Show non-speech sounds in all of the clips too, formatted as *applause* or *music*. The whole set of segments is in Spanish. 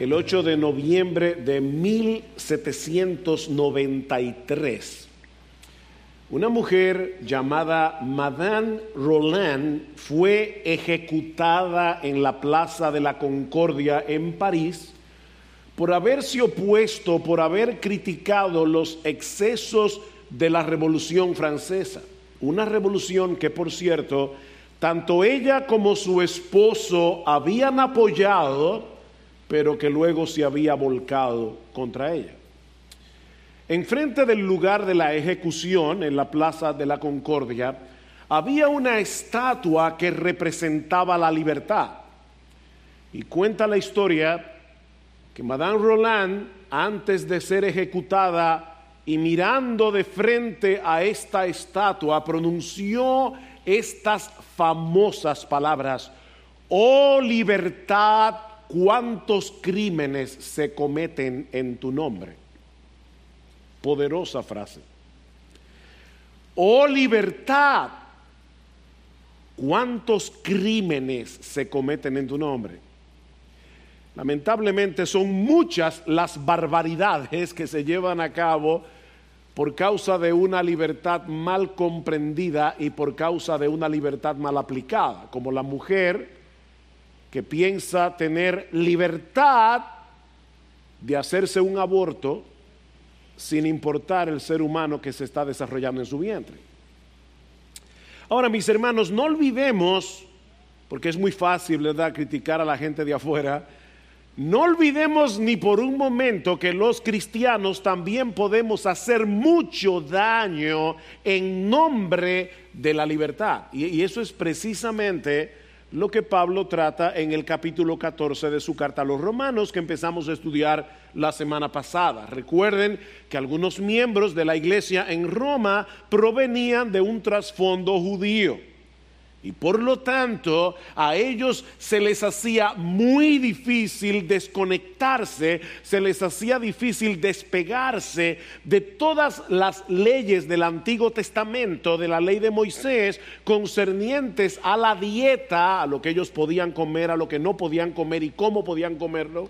el 8 de noviembre de 1793. Una mujer llamada Madame Roland fue ejecutada en la Plaza de la Concordia en París por haberse opuesto, por haber criticado los excesos de la Revolución Francesa. Una revolución que, por cierto, tanto ella como su esposo habían apoyado, pero que luego se había volcado contra ella. Enfrente del lugar de la ejecución, en la Plaza de la Concordia, había una estatua que representaba la libertad. Y cuenta la historia que Madame Roland, antes de ser ejecutada y mirando de frente a esta estatua, pronunció estas famosas palabras, oh libertad, cuántos crímenes se cometen en tu nombre. Poderosa frase. Oh libertad, cuántos crímenes se cometen en tu nombre. Lamentablemente son muchas las barbaridades que se llevan a cabo por causa de una libertad mal comprendida y por causa de una libertad mal aplicada, como la mujer que piensa tener libertad de hacerse un aborto sin importar el ser humano que se está desarrollando en su vientre. Ahora, mis hermanos, no olvidemos, porque es muy fácil, ¿verdad?, criticar a la gente de afuera, no olvidemos ni por un momento que los cristianos también podemos hacer mucho daño en nombre de la libertad. Y, eso es precisamente lo que Pablo trata en el capítulo 14 de su carta a los romanos que empezamos a estudiar la semana pasada. Recuerden que algunos miembros de la iglesia en Roma provenían de un trasfondo judío. Y por lo tanto, a ellos se les hacía muy difícil desconectarse, se les hacía difícil despegarse de todas las leyes del Antiguo Testamento, de la ley de Moisés, concernientes a la dieta, a lo que ellos podían comer, a lo que no podían comer y cómo podían comerlo,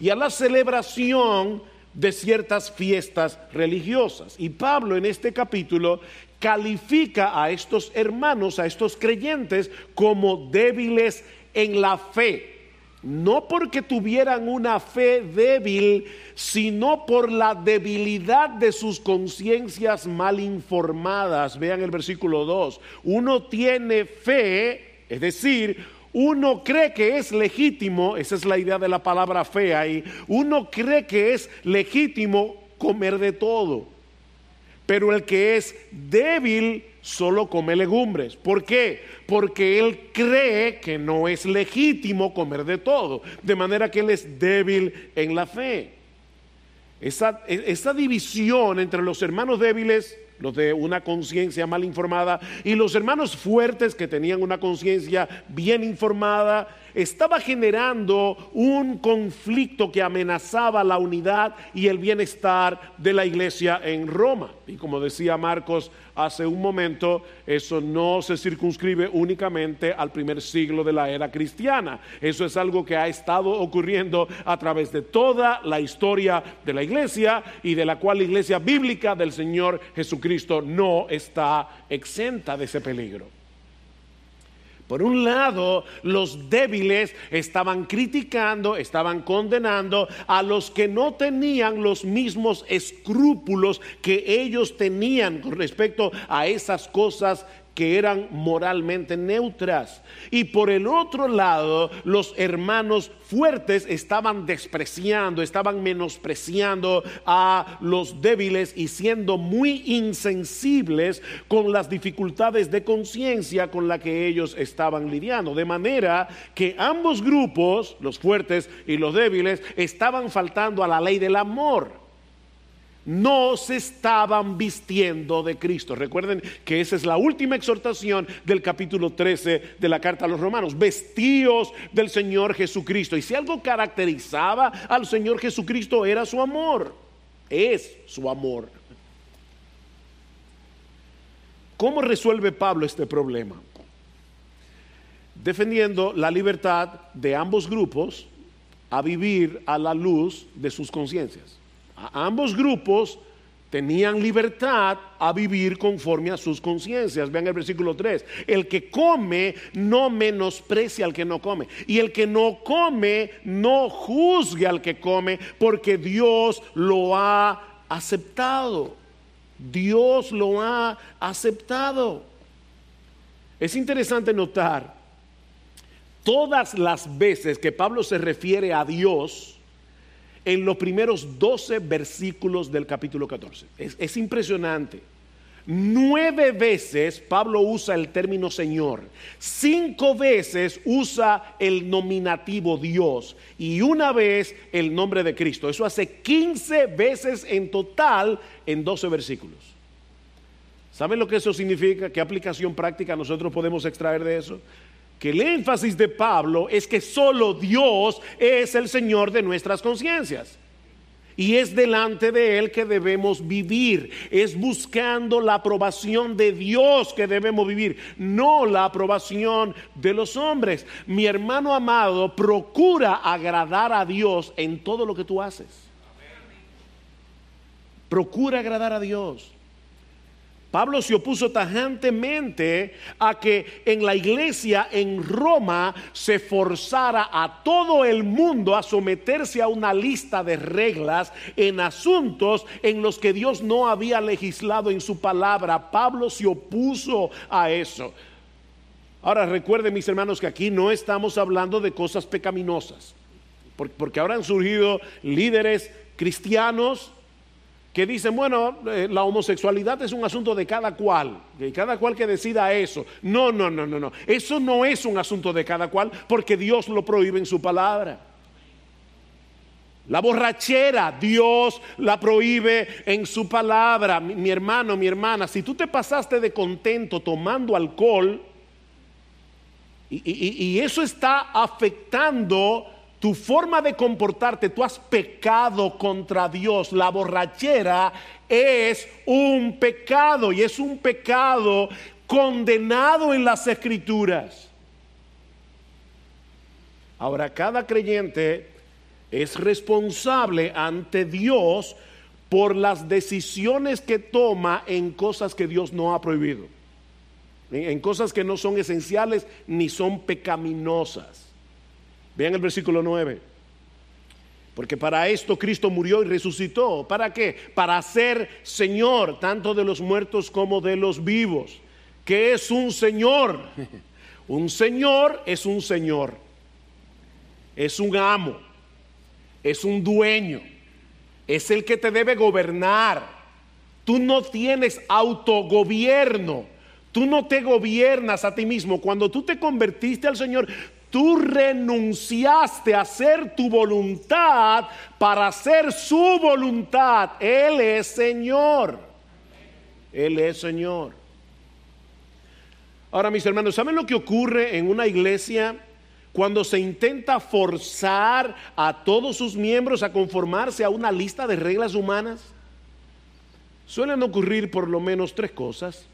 y a la celebración de ciertas fiestas religiosas. Y Pablo en este capítulo califica a estos hermanos, a estos creyentes, como débiles en la fe. No porque tuvieran una fe débil, sino por la debilidad de sus conciencias mal informadas. Vean el versículo 2. Uno tiene fe, es decir, uno cree que es legítimo, esa es la idea de la palabra fe ahí, uno cree que es legítimo comer de todo. Pero el que es débil solo come legumbres. ¿Por qué? Porque él cree que no es legítimo comer de todo. De manera que él es débil en la fe. Esa, esa división entre los hermanos débiles los de una conciencia mal informada, y los hermanos fuertes que tenían una conciencia bien informada, estaba generando un conflicto que amenazaba la unidad y el bienestar de la iglesia en Roma. Y como decía Marcos hace un momento, eso no se circunscribe únicamente al primer siglo de la era cristiana. Eso es algo que ha estado ocurriendo a través de toda la historia de la iglesia y de la cual la iglesia bíblica del Señor Jesucristo no está exenta de ese peligro. Por un lado, los débiles estaban criticando, estaban condenando a los que no tenían los mismos escrúpulos que ellos tenían con respecto a esas cosas que eran moralmente neutras. Y por el otro lado, los hermanos fuertes estaban despreciando, estaban menospreciando a los débiles y siendo muy insensibles con las dificultades de conciencia con la que ellos estaban lidiando. De manera que ambos grupos, los fuertes y los débiles, estaban faltando a la ley del amor no se estaban vistiendo de Cristo. Recuerden que esa es la última exhortación del capítulo 13 de la carta a los romanos. Vestíos del Señor Jesucristo. Y si algo caracterizaba al Señor Jesucristo era su amor. Es su amor. ¿Cómo resuelve Pablo este problema? Defendiendo la libertad de ambos grupos a vivir a la luz de sus conciencias. Ambos grupos tenían libertad a vivir conforme a sus conciencias. Vean el versículo 3. El que come no menosprecia al que no come. Y el que no come no juzgue al que come porque Dios lo ha aceptado. Dios lo ha aceptado. Es interesante notar todas las veces que Pablo se refiere a Dios, en los primeros 12 versículos del capítulo 14. Es, impresionante. Nueve veces Pablo usa el término Señor, cinco veces usa el nominativo Dios y una vez el nombre de Cristo. Eso hace 15 veces en total en 12 versículos. ¿Saben lo que eso significa? ¿Qué aplicación práctica nosotros podemos extraer de eso? Que el énfasis de Pablo es que solo Dios es el Señor de nuestras conciencias. Y es delante de Él que debemos vivir. Es buscando la aprobación de Dios que debemos vivir, no la aprobación de los hombres. Mi hermano amado, procura agradar a Dios en todo lo que tú haces. Procura agradar a Dios. Pablo se opuso tajantemente a que en la iglesia en Roma se forzara a todo el mundo a someterse a una lista de reglas en asuntos en los que Dios no había legislado en su palabra. Pablo se opuso a eso. Ahora recuerden mis hermanos que aquí no estamos hablando de cosas pecaminosas, porque ahora han surgido líderes cristianos que dicen, bueno, eh, la homosexualidad es un asunto de cada cual, de cada cual que decida eso. No, no, no, no, no. Eso no es un asunto de cada cual porque Dios lo prohíbe en su palabra. La borrachera, Dios la prohíbe en su palabra. Mi, hermano, mi hermana, si tú te pasaste de contento tomando alcohol y eso está afectando tu forma de comportarte, tú has pecado contra Dios. La borrachera es un pecado y es un pecado condenado en las escrituras. Ahora, cada creyente es responsable ante Dios por las decisiones que toma en cosas que Dios no ha prohibido, en cosas que no son esenciales ni son pecaminosas. Vean el versículo 9. Porque para esto Cristo murió y resucitó. ¿Para qué? Para ser Señor tanto de los muertos como de los vivos. ¿Qué es un Señor? *laughs* Un Señor es un Señor. Es un amo. Es un dueño. Es el que te debe gobernar. Tú no tienes autogobierno. Tú no te gobiernas a ti mismo. Cuando tú te convertiste al Señor, tú renunciaste a hacer tu voluntad para hacer su voluntad. Él es Señor. Él es Señor. Ahora, mis hermanos, ¿saben lo que ocurre en una iglesia cuando se intenta forzar a todos sus miembros a conformarse a una lista de reglas humanas? Suelen ocurrir por lo menos tres cosas.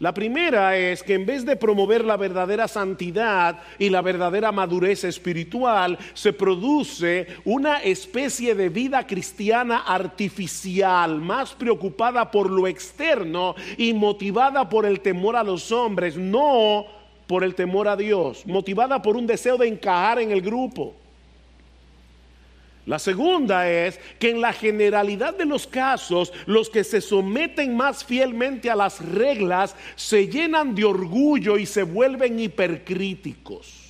La primera es que en vez de promover la verdadera santidad y la verdadera madurez espiritual, se produce una especie de vida cristiana artificial, más preocupada por lo externo y motivada por el temor a los hombres, no por el temor a Dios, motivada por un deseo de encajar en el grupo. La segunda es que en la generalidad de los casos, los que se someten más fielmente a las reglas se llenan de orgullo y se vuelven hipercríticos.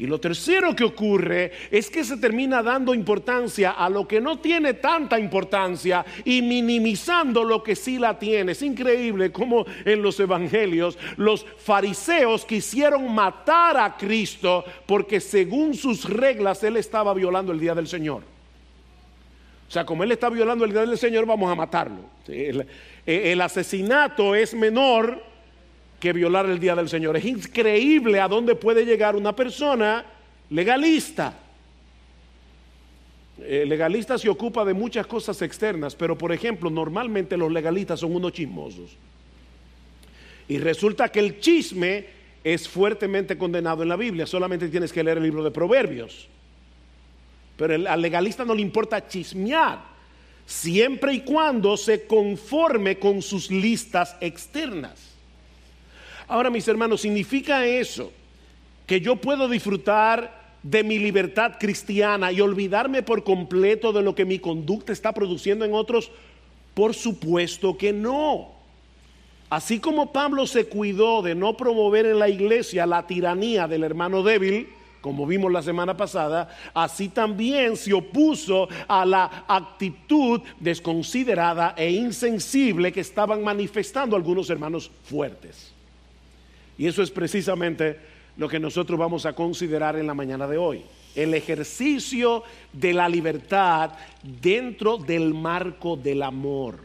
Y lo tercero que ocurre es que se termina dando importancia a lo que no tiene tanta importancia y minimizando lo que sí la tiene. Es increíble cómo en los evangelios los fariseos quisieron matar a Cristo porque según sus reglas él estaba violando el día del Señor. O sea, como él está violando el día del Señor, vamos a matarlo. El, el asesinato es menor que violar el día del Señor. Es increíble a dónde puede llegar una persona legalista. El legalista se ocupa de muchas cosas externas, pero por ejemplo, normalmente los legalistas son unos chismosos. Y resulta que el chisme es fuertemente condenado en la Biblia. Solamente tienes que leer el libro de Proverbios. pero al legalista no le importa chismear, siempre y cuando se conforme con sus listas externas. Ahora, mis hermanos, ¿significa eso que yo puedo disfrutar de mi libertad cristiana y olvidarme por completo de lo que mi conducta está produciendo en otros? Por supuesto que no. Así como Pablo se cuidó de no promover en la iglesia la tiranía del hermano débil, como vimos la semana pasada, así también se opuso a la actitud desconsiderada e insensible que estaban manifestando algunos hermanos fuertes. Y eso es precisamente lo que nosotros vamos a considerar en la mañana de hoy. El ejercicio de la libertad dentro del marco del amor.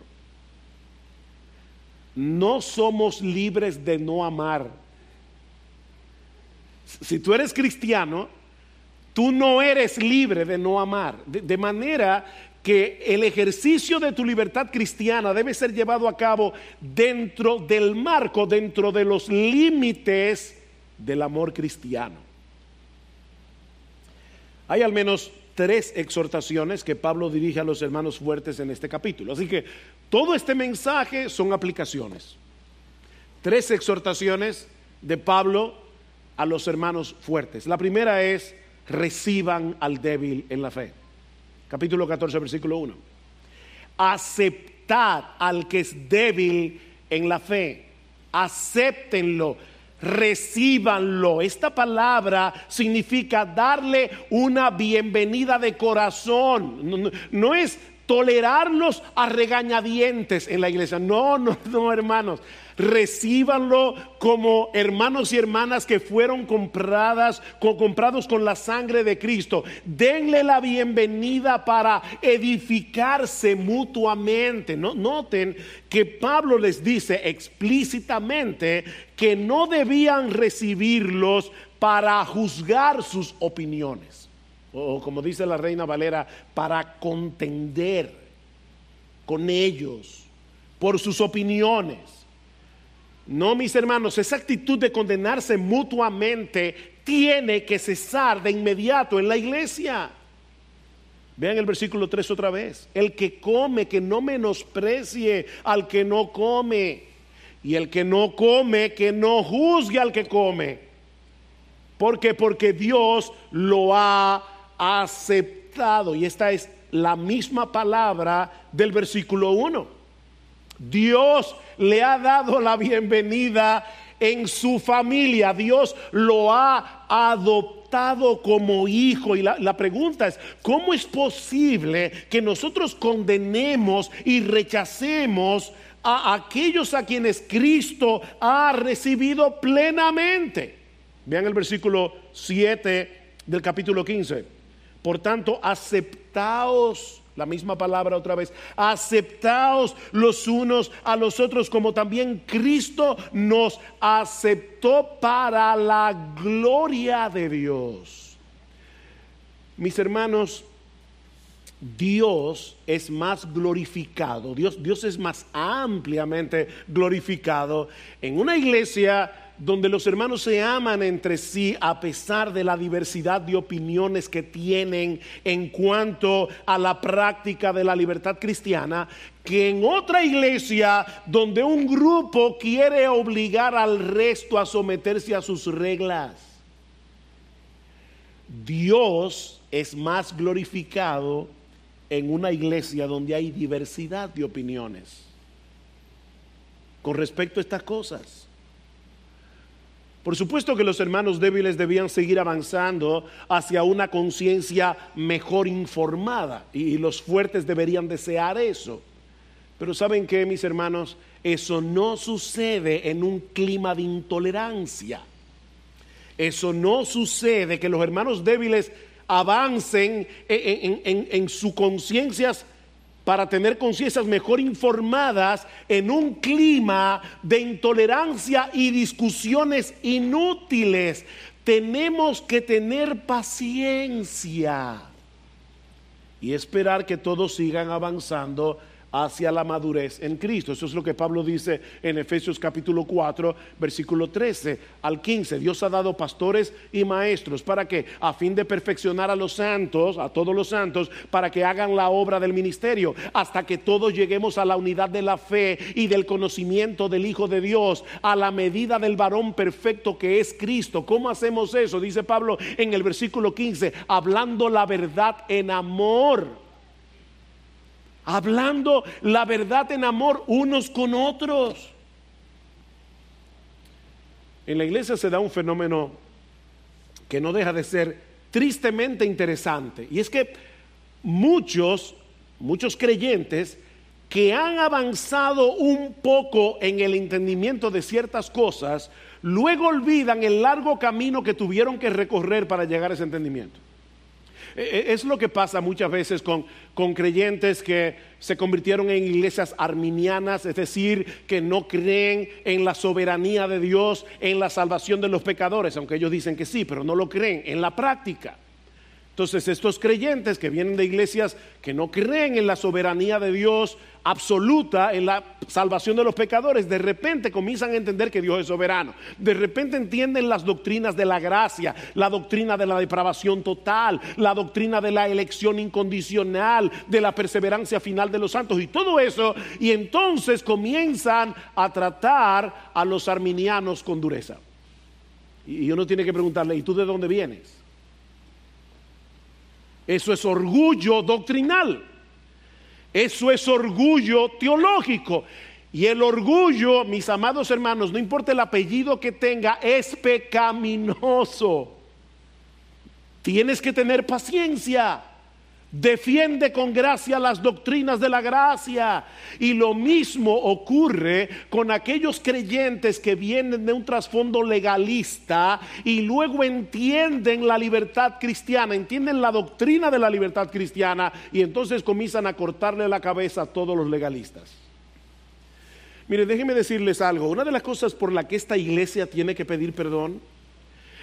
No somos libres de no amar. Si tú eres cristiano, tú no eres libre de no amar. De, manera que el ejercicio de tu libertad cristiana debe ser llevado a cabo dentro del marco, dentro de los límites del amor cristiano. Hay al menos tres exhortaciones que Pablo dirige a los hermanos fuertes en este capítulo. Así que todo este mensaje son aplicaciones. Tres exhortaciones de Pablo a los hermanos fuertes. La primera es, reciban al débil en la fe. Capítulo 14, versículo 1. Aceptad al que es débil en la fe. Acéptenlo recíbanlo. Esta palabra significa darle una bienvenida de corazón. No, es tolerarlos a regañadientes en la iglesia. No, no, no, hermanos recíbanlo como hermanos y hermanas que fueron compradas, comprados con la sangre de Cristo. Denle la bienvenida para edificarse mutuamente. noten que Pablo les dice explícitamente que no debían recibirlos para juzgar sus opiniones. O como dice la reina Valera, para contender con ellos por sus opiniones. No, mis hermanos, esa actitud de condenarse mutuamente tiene que cesar de inmediato en la iglesia. Vean el versículo 3 otra vez. El que come, que no menosprecie al que no come. Y el que no come, que no juzgue al que come. ¿Por qué? Porque Dios lo ha aceptado. Y esta es la misma palabra del versículo 1. Dios le ha dado la bienvenida en su familia. Dios lo ha adoptado como hijo. Y la, pregunta es, ¿cómo es posible que nosotros condenemos y rechacemos a aquellos a quienes Cristo ha recibido plenamente? Vean el versículo 7 del capítulo 15. Por tanto, aceptaos la misma palabra otra vez. Aceptaos los unos a los otros como también Cristo nos aceptó para la gloria de Dios. Mis hermanos, Dios es más glorificado, Dios, Dios es más ampliamente glorificado en una iglesia donde los hermanos se aman entre sí a pesar de la diversidad de opiniones que tienen en cuanto a la práctica de la libertad cristiana, que en otra iglesia donde un grupo quiere obligar al resto a someterse a sus reglas. Dios es más glorificado en una iglesia donde hay diversidad de opiniones con respecto a estas cosas. Por supuesto que los hermanos débiles debían seguir avanzando hacia una conciencia mejor informada y los fuertes deberían desear eso. Pero ¿saben qué, mis hermanos? Eso no sucede en un clima de intolerancia. Eso no sucede que los hermanos débiles avancen en, en, en sus conciencias para tener conciencias mejor informadas en un clima de intolerancia y discusiones inútiles. Tenemos que tener paciencia y esperar que todos sigan avanzando hacia la madurez en Cristo. Eso es lo que Pablo dice en Efesios capítulo 4, versículo 13 al 15. Dios ha dado pastores y maestros para que, a fin de perfeccionar a los santos, a todos los santos, para que hagan la obra del ministerio, hasta que todos lleguemos a la unidad de la fe y del conocimiento del Hijo de Dios, a la medida del varón perfecto que es Cristo. ¿Cómo hacemos eso? Dice Pablo en el versículo 15, hablando la verdad en amor hablando la verdad en amor unos con otros. En la iglesia se da un fenómeno que no deja de ser tristemente interesante. Y es que muchos, muchos creyentes que han avanzado un poco en el entendimiento de ciertas cosas, luego olvidan el largo camino que tuvieron que recorrer para llegar a ese entendimiento. E, e, es lo que pasa muchas veces con, con creyentes que se convirtieron en iglesias arminianas, es decir, que no creen en la soberanía de Dios, en la salvación de los pecadores, aunque ellos dicen que sí, pero no lo creen en la práctica. Entonces estos creyentes que vienen de iglesias que no creen en la soberanía de Dios absoluta, en la salvación de los pecadores, de repente comienzan a entender que Dios es soberano. De repente entienden las doctrinas de la gracia, la doctrina de la depravación total, la doctrina de la elección incondicional, de la perseverancia final de los santos y todo eso. Y entonces comienzan a tratar a los arminianos con dureza. Y uno tiene que preguntarle, ¿y tú de dónde vienes? Eso es orgullo doctrinal. Eso es orgullo teológico. Y el orgullo, mis amados hermanos, no importa el apellido que tenga, es pecaminoso. Tienes que tener paciencia. Defiende con gracia las doctrinas de la gracia. Y lo mismo ocurre con aquellos creyentes que vienen de un trasfondo legalista y luego entienden la libertad cristiana, entienden la doctrina de la libertad cristiana y entonces comienzan a cortarle la cabeza a todos los legalistas. Mire, déjenme decirles algo. Una de las cosas por la que esta iglesia tiene que pedir perdón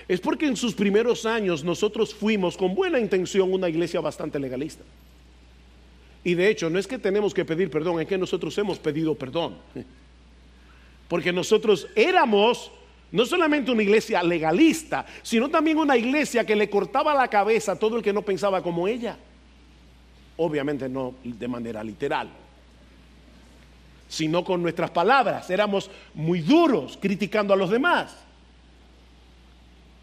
es porque en sus primeros años nosotros fuimos con buena intención una iglesia bastante legalista. Y de hecho, no es que tenemos que pedir perdón, es que nosotros hemos pedido perdón. *laughs* Porque nosotros éramos no solamente una iglesia legalista, sino también una iglesia que le cortaba la cabeza a todo el que no pensaba como ella. Obviamente no de manera literal, sino con nuestras palabras. Éramos muy duros criticando a los demás.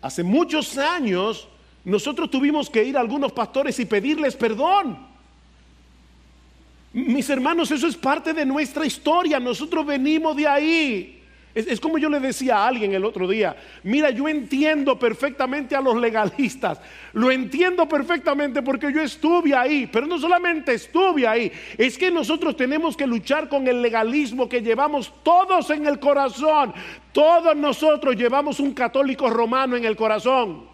Hace muchos años nosotros tuvimos que ir a algunos pastores y pedirles perdón. Mis hermanos, eso es parte de nuestra historia. Nosotros venimos de ahí. Es, como yo le decía a alguien el otro día, mira, yo entiendo perfectamente a los legalistas, lo entiendo perfectamente porque yo estuve ahí, pero no solamente estuve ahí, es que nosotros tenemos que luchar con el legalismo que llevamos todos en el corazón, todos nosotros llevamos un católico romano en el corazón.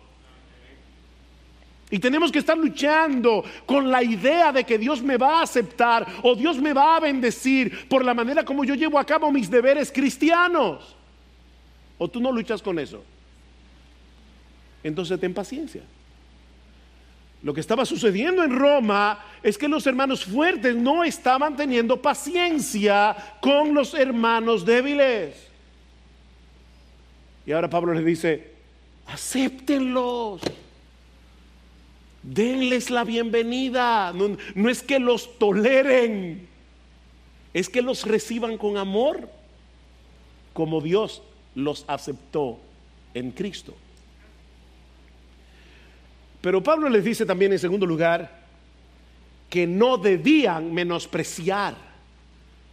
Y tenemos que estar luchando con la idea de que Dios me va a aceptar o Dios me va a bendecir por la manera como yo llevo a cabo mis deberes cristianos. ¿O tú no luchas con eso? Entonces ten paciencia. Lo que estaba sucediendo en Roma es que los hermanos fuertes no estaban teniendo paciencia con los hermanos débiles. Y ahora Pablo les dice, acéptenlos denles la bienvenida. No, es que los toleren, es que los reciban con amor, como Dios los aceptó en Cristo. Pero Pablo les dice también en segundo lugar que no debían menospreciar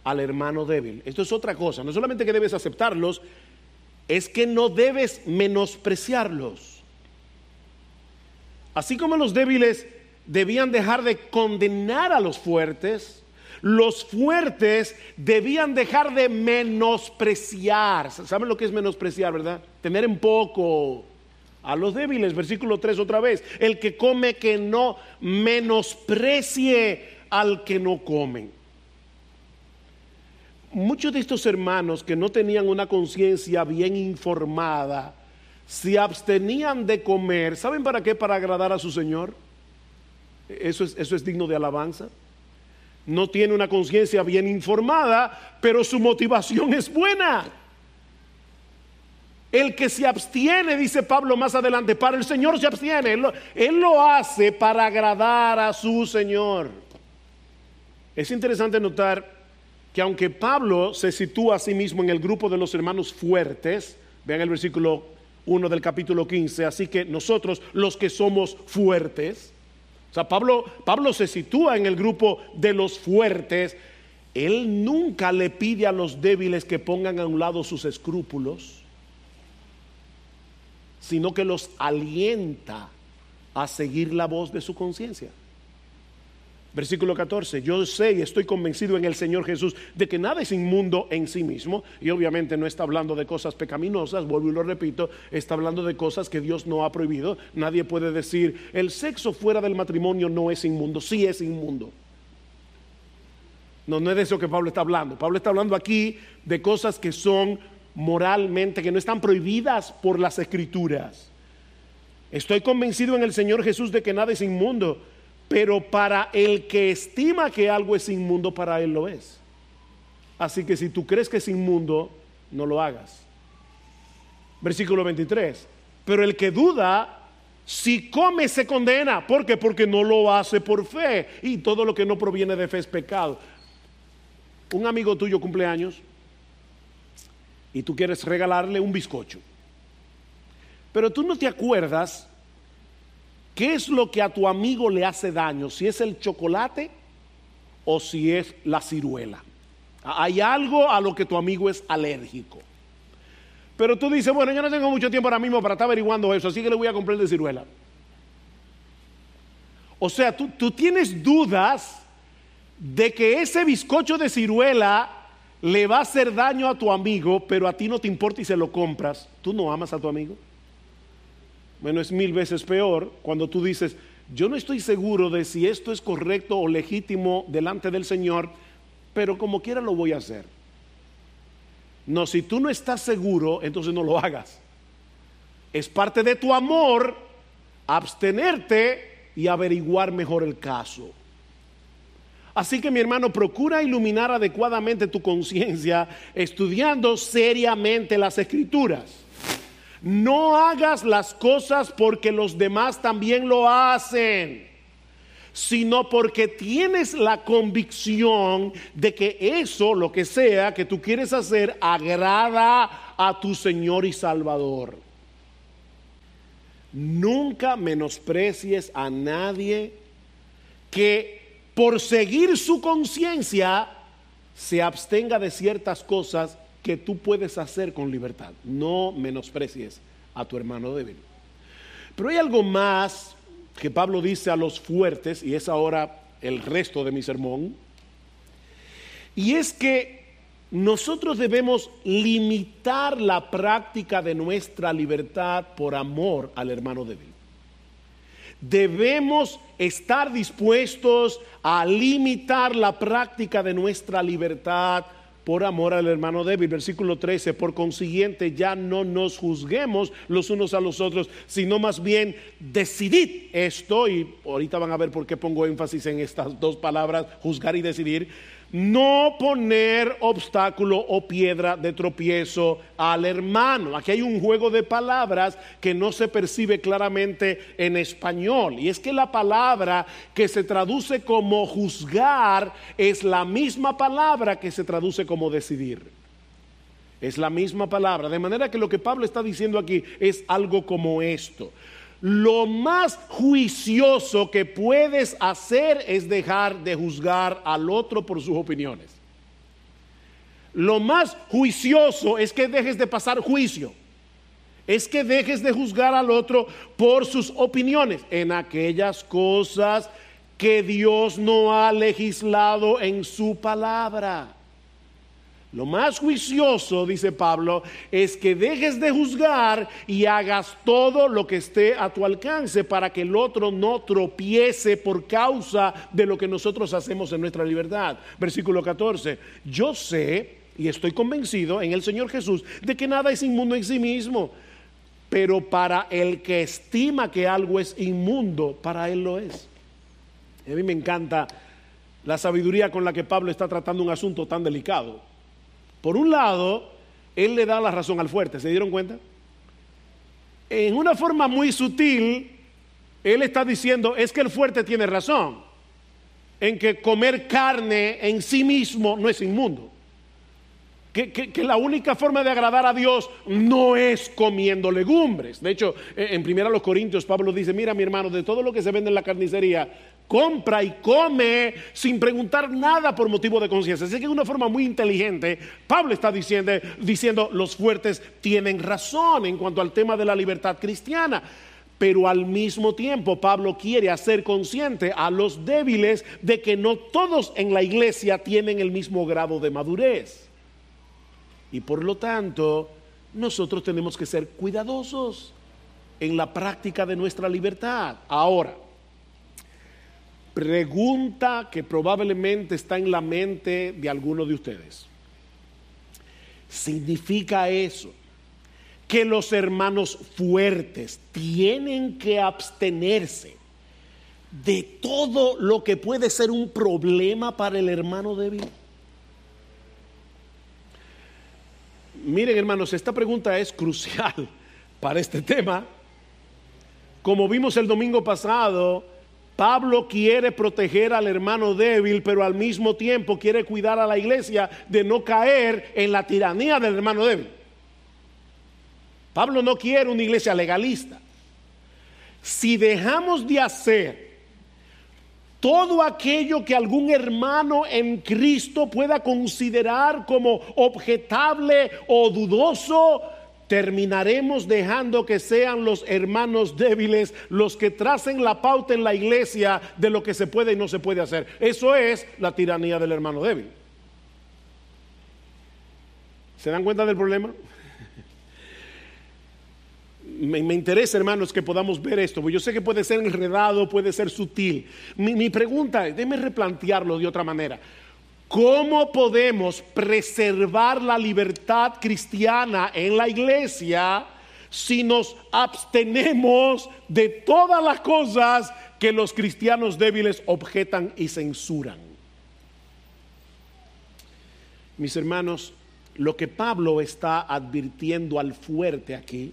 al hermano débil. Esto es otra cosa, no solamente que debes aceptarlos, es que no debes menospreciarlos. Así como los débiles debían dejar de condenar a los fuertes, los fuertes debían dejar de menospreciar. ¿Saben lo que es menospreciar, verdad? Tener en poco a los débiles. Versículo 3 otra vez. El que come que no menosprecie al que no come. Muchos de estos hermanos que no tenían una conciencia bien informada, se abstenían de comer, ¿saben para qué? Para agradar a su Señor. Eso es, eso es digno de alabanza. no tiene una conciencia bien informada, pero su motivación es buena. El que se abstiene, dice Pablo más adelante, para el Señor se abstiene. Él lo, hace para agradar a su Señor. Es interesante notar que aunque Pablo se sitúa a sí mismo en el grupo de los hermanos fuertes, vean el versículo 1 del capítulo 15, así que nosotros los que somos fuertes, o sea, Pablo, Pablo se sitúa en el grupo de los fuertes, él nunca le pide a los débiles que pongan a un lado sus escrúpulos sino que los alienta a seguir la voz de su conciencia. Versículo 14, yo sé y estoy convencido en el Señor Jesús de que nada es inmundo en sí mismo, y obviamente no está hablando de cosas pecaminosas, vuelvo y lo repito, está hablando de cosas que Dios no ha prohibido. Nadie puede decir, el sexo fuera del matrimonio no es inmundo, sí es inmundo. No, no es de eso que Pablo está hablando. Pablo está hablando aquí de cosas que son moralmente, que no están prohibidas por las escrituras. Estoy convencido en el Señor Jesús de que nada es inmundo, pero para el que estima que algo es inmundo, para él lo es. Así que si tú crees que es inmundo, no lo hagas. Versículo 23. Pero el que duda, si come se condena. ¿Por qué? Porque no lo hace por fe. Y todo lo que no proviene de fe es pecado. Un amigo tuyo cumpleaños y tú quieres regalarle un bizcocho. Pero tú no te acuerdas qué es lo que a tu amigo le hace daño, si es el chocolate o si es la ciruela. Hay algo a lo que tu amigo es alérgico. Pero tú dices, bueno, yo no tengo mucho tiempo ahora mismo para estar averiguando eso, así que le voy a comprar de ciruela. O sea, tú, tienes dudas de que ese bizcocho de ciruela le va a hacer daño a tu amigo, pero a ti no te importa y se lo compras, ¿tú no amas a tu amigo? Bueno, es mil veces peor cuando tú dices, yo no estoy seguro de si esto es correcto o legítimo delante del Señor, pero como quiera lo voy a hacer. No, si tú no estás seguro, entonces no lo hagas. Es parte de tu amor abstenerte y averiguar mejor el caso. Así que mi hermano, procura iluminar adecuadamente tu conciencia estudiando seriamente las escrituras. No hagas las cosas porque los demás también lo hacen, sino porque tienes la convicción de que eso, lo que sea que tú quieres hacer, agrada a tu Señor y Salvador. Nunca menosprecies a nadie que por seguir su conciencia, se abstenga de ciertas cosas que tú puedes hacer con libertad. No menosprecies a tu hermano débil. Pero hay algo más que Pablo dice a los fuertes, y es ahora el resto de mi sermón, y es que nosotros debemos limitar la práctica de nuestra libertad por amor al hermano débil debemos estar dispuestos a limitar la práctica de nuestra libertad por amor al hermano débil. Versículo 13, por consiguiente ya no nos juzguemos los unos a los otros, sino más bien decidid esto, y ahorita van a ver por qué pongo énfasis en estas dos palabras, juzgar y decidir no poner obstáculo o piedra de tropiezo al hermano. Aquí hay un juego de palabras que no se percibe claramente en español. Y es que la palabra que se traduce como juzgar es la misma palabra que se traduce como decidir. Es la misma palabra. De manera que lo que Pablo está diciendo aquí es algo como esto lo más juicioso que puedes hacer es dejar de juzgar al otro por sus opiniones. Lo más juicioso es que dejes de pasar juicio. Es que dejes de juzgar al otro por sus opiniones en aquellas cosas que Dios no ha legislado en su palabra. Lo más juicioso, dice Pablo, es que dejes de juzgar y hagas todo lo que esté a tu alcance para que el otro no tropiece por causa de lo que nosotros hacemos en nuestra libertad. Versículo 14. Yo sé y estoy convencido en el Señor Jesús de que nada es inmundo en sí mismo, pero para el que estima que algo es inmundo, para él lo es. A mí me encanta la sabiduría con la que Pablo está tratando un asunto tan delicado. Por un lado, él le da la razón al fuerte, ¿se dieron cuenta? En una forma muy sutil, él está diciendo, es que el fuerte tiene razón, en que comer carne en sí mismo no es inmundo. Que, la única forma de agradar a Dios no es comiendo legumbres. De hecho, en primera los Corintios Pablo dice, mira mi hermano, de todo lo que se vende en la carnicería, compra y come sin preguntar nada por motivo de conciencia. Así que de una forma muy inteligente, Pablo está diciendo, diciendo, los fuertes tienen razón en cuanto al tema de la libertad cristiana. Pero al mismo tiempo Pablo quiere hacer consciente a los débiles de que no todos en la iglesia tienen el mismo grado de madurez. Y por lo tanto, nosotros tenemos que ser cuidadosos en la práctica de nuestra libertad. Ahora, pregunta que probablemente está en la mente de alguno de ustedes. ¿Significa eso que los hermanos fuertes tienen que abstenerse de todo lo que puede ser un problema para el hermano débil? Miren hermanos, esta pregunta es crucial *laughs* para este tema. Como vimos el domingo pasado, Pablo quiere proteger al hermano débil, pero al mismo tiempo quiere cuidar a la iglesia de no caer en la tiranía del hermano débil. Pablo no quiere una iglesia legalista. Si dejamos de hacer todo aquello que algún hermano en Cristo pueda considerar como objetable o dudoso, terminaremos dejando que sean los hermanos débiles los que tracen la pauta en la iglesia de lo que se puede y no se puede hacer. Eso es la tiranía del hermano débil. ¿Se dan cuenta del problema? *laughs* Me, interesa, hermanos, que podamos ver esto, porque yo sé que puede ser enredado, puede ser sutil. Mi, pregunta es, déme replantearlo de otra manera. ¿Cómo podemos preservar la libertad cristiana en la iglesia si nos abstenemos de todas las cosas que los cristianos débiles objetan y censuran? Mis hermanos, lo que Pablo está advirtiendo al fuerte aquí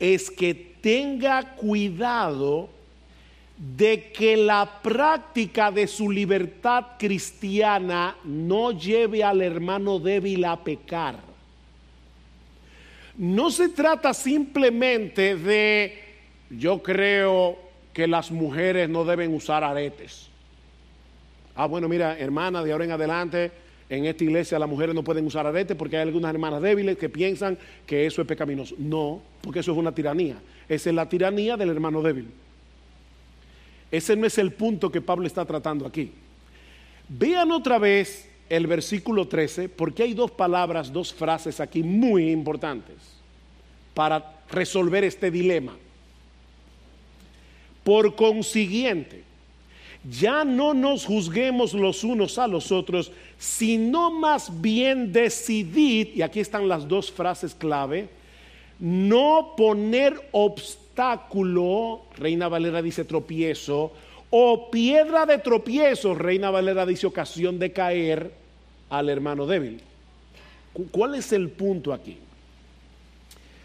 es que tenga cuidado de que la práctica de su libertad cristiana no lleve al hermano débil a pecar. No se trata simplemente de, yo creo que las mujeres no deben usar aretes. Ah, bueno, mira, hermana, de ahora en adelante, en esta iglesia las mujeres no pueden usar aretes porque hay algunas hermanas débiles que piensan que eso es pecaminoso. No, porque eso es una tiranía. Esa es la tiranía del hermano débil. Ese no es el punto que Pablo está tratando aquí. Vean otra vez el versículo 13, porque hay dos palabras, dos frases aquí muy importantes para resolver este dilema. Por consiguiente, ya no nos juzguemos los unos a los otros, sino más bien decidid, y aquí están las dos frases clave, no poner obstáculos obstáculo, Reina Valera dice tropiezo, o piedra de tropiezo, Reina Valera dice ocasión de caer al hermano débil. ¿Cuál es el punto aquí?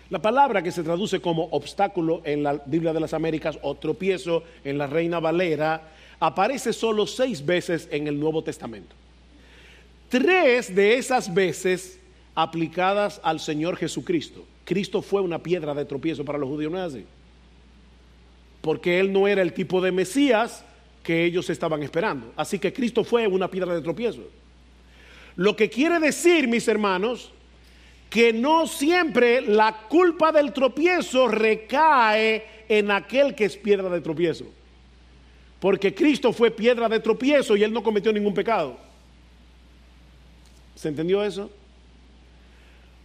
La palabra que se traduce como obstáculo en la Biblia de las Américas o tropiezo en la Reina Valera aparece solo seis veces en el Nuevo Testamento. Tres de esas veces aplicadas al Señor Jesucristo. Cristo fue una piedra de tropiezo para los judíos, ¿no es así? Porque él no era el tipo de Mesías que ellos estaban esperando. Así que Cristo fue una piedra de tropiezo. Lo que quiere decir, mis hermanos, que no siempre la culpa del tropiezo recae en aquel que es piedra de tropiezo. Porque Cristo fue piedra de tropiezo y él no cometió ningún pecado. ¿Se entendió eso?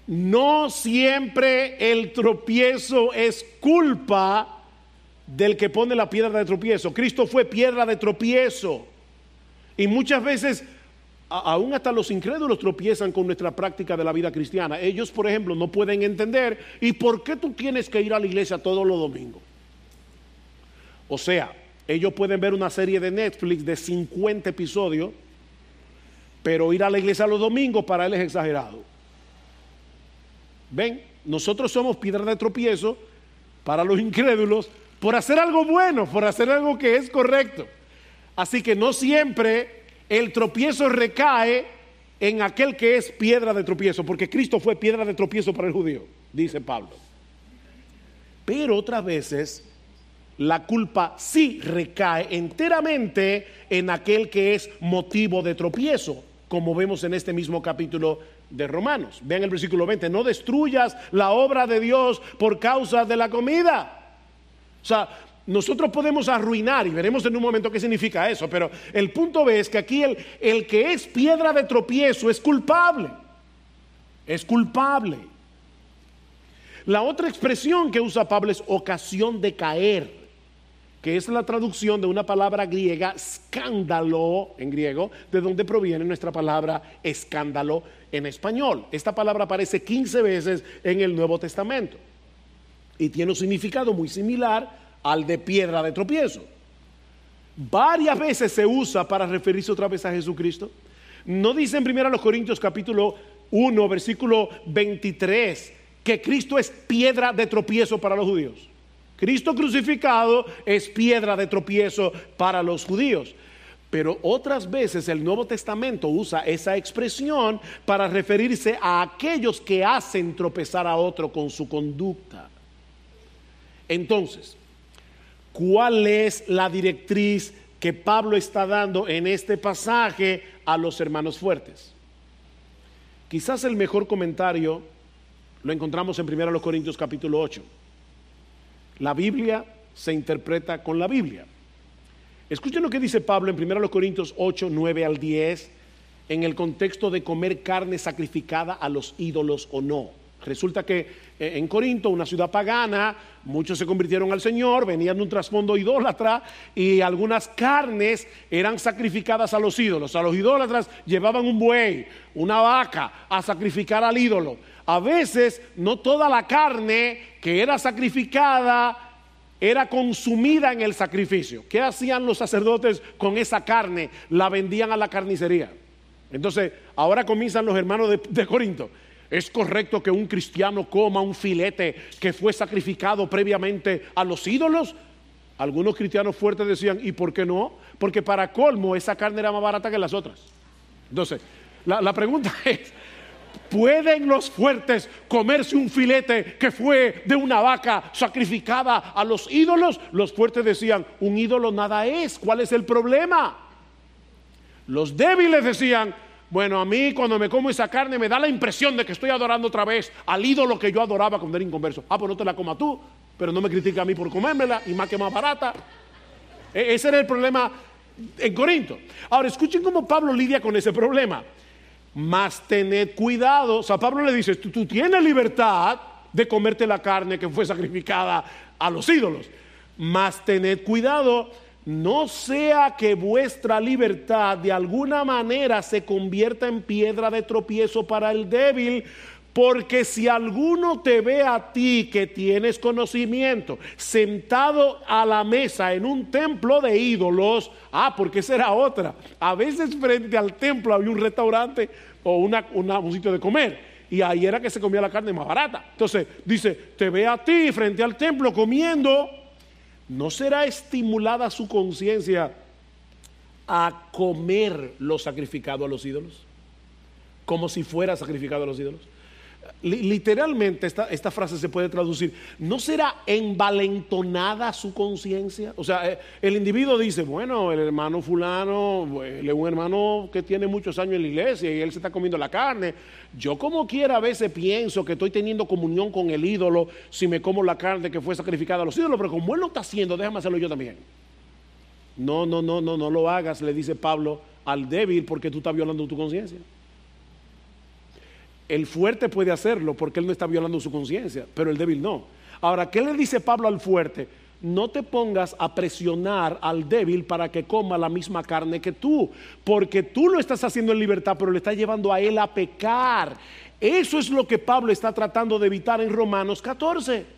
No siempre el tropiezo es culpa del que pone la piedra de tropiezo. Cristo fue piedra de tropiezo. Y muchas veces, aún hasta los incrédulos tropiezan con nuestra práctica de la vida cristiana. Ellos, por ejemplo, no pueden entender, ¿y por qué tú tienes que ir a la iglesia todos los domingos? O sea, Ellos pueden ver una serie de Netflix de 50 episodios, pero ir a la iglesia los domingos para él es exagerado. Ven, nosotros somos piedra de tropiezo para los *laughs* incrédulos por hacer algo bueno, por hacer algo que es correcto. Así que no siempre el tropiezo recae en aquel que es piedra de tropiezo, porque Cristo fue piedra de tropiezo para el judío, dice Pablo. Pero otras veces la culpa sí recae enteramente en aquel que es motivo de tropiezo, como vemos en este mismo capítulo de Romanos. Vean el versículo 20, no destruyas la obra de Dios por causa de la comida. O sea, nosotros podemos arruinar y veremos en un momento qué significa eso, pero el punto es que aquí el, el que es piedra de tropiezo es culpable. Es culpable. La otra expresión que usa Pablo es ocasión de caer que es la traducción de una palabra griega, escándalo en griego, de donde proviene nuestra palabra escándalo en español. Esta palabra aparece 15 veces en el Nuevo Testamento y tiene un significado muy similar al de piedra de tropiezo. Varias veces se usa para referirse otra vez a Jesucristo. No dice en 1 Corintios capítulo 1, versículo 23, que Cristo es piedra de tropiezo para los judíos. Cristo crucificado es piedra de tropiezo para los judíos. Pero otras veces el Nuevo Testamento usa esa expresión para referirse a aquellos que hacen tropezar a otro con su conducta. Entonces, ¿cuál es la directriz que Pablo está dando en este pasaje a los hermanos fuertes? Quizás el mejor comentario lo encontramos en 1 Corintios capítulo 8. La Biblia se interpreta con la Biblia. Escuchen lo que dice Pablo en 1 Corintios 8, 9 al 10, en el contexto de comer carne sacrificada a los ídolos o no. Resulta que eh, en Corinto, una ciudad pagana, muchos se convirtieron al Señor, venían de un trasfondo idólatra y algunas carnes eran sacrificadas a los ídolos. A los idólatras llevaban un buey, una vaca a sacrificar al ídolo. A veces no toda la carne que era sacrificada era consumida en el sacrificio. ¿Qué hacían los sacerdotes con esa carne? La vendían a la carnicería. Entonces, ahora comienzan los hermanos de, de Corinto. ¿Es correcto que un cristiano coma un filete que fue sacrificado previamente a los ídolos? Algunos cristianos fuertes decían, ¿y por qué no? Porque para colmo esa carne era más barata que las otras. Entonces, la, la pregunta *laughs* es, ¿Pueden los fuertes comerse un filete que fue de una vaca sacrificada a los ídolos? Los fuertes decían, un ídolo nada es, ¿cuál es el problema? Los débiles decían, bueno, a mí cuando me como esa carne me da la impresión de que estoy adorando otra vez al ídolo que yo adoraba cuando era inconverso. Ah, pues no te la coma tú, pero no me critica a mí por comérmela y más que más barata. E-, ese era el problema en Corinto. Ahora, escuchen cómo Pablo lidia con ese problema. Más tened cuidado. O sea, Pablo le dice, tú, tienes libertad de comerte la carne que fue sacrificada a los ídolos. Más tened cuidado, no sea que vuestra libertad de alguna manera se convierta en piedra de tropiezo para el débil, porque si alguno te ve a ti que tienes conocimiento sentado a la mesa en un templo de ídolos, ah, porque esa era otra. A veces frente al templo había un restaurante o una, un sitio de comer. Y ahí era que se comía la carne más barata. Entonces dice, te ve a ti frente al templo comiendo, ¿no será estimulada su conciencia a comer lo sacrificado a los ídolos? Como si fuera sacrificado a los ídolos. Literalmente esta, esta, frase se puede traducir, ¿no será envalentonada su conciencia? O sea, eh, el individuo dice, bueno, el hermano fulano, es un hermano que tiene muchos años en la iglesia y él se está comiendo la carne. Yo como quiera a veces pienso que estoy teniendo comunión con el ídolo si me como la carne que fue sacrificada a los ídolos, pero como él lo está haciendo, déjame hacerlo yo también. No, no, no, no, no lo hagas, le dice Pablo al débil porque tú estás violando tu conciencia. El fuerte puede hacerlo porque él no está violando su conciencia, pero el débil no. Ahora, ¿qué le dice Pablo al fuerte? No te pongas a presionar al débil para que coma la misma carne que tú, porque tú lo estás haciendo en libertad, pero le estás llevando a él a pecar. Eso es lo que Pablo está tratando de evitar en Romanos 14.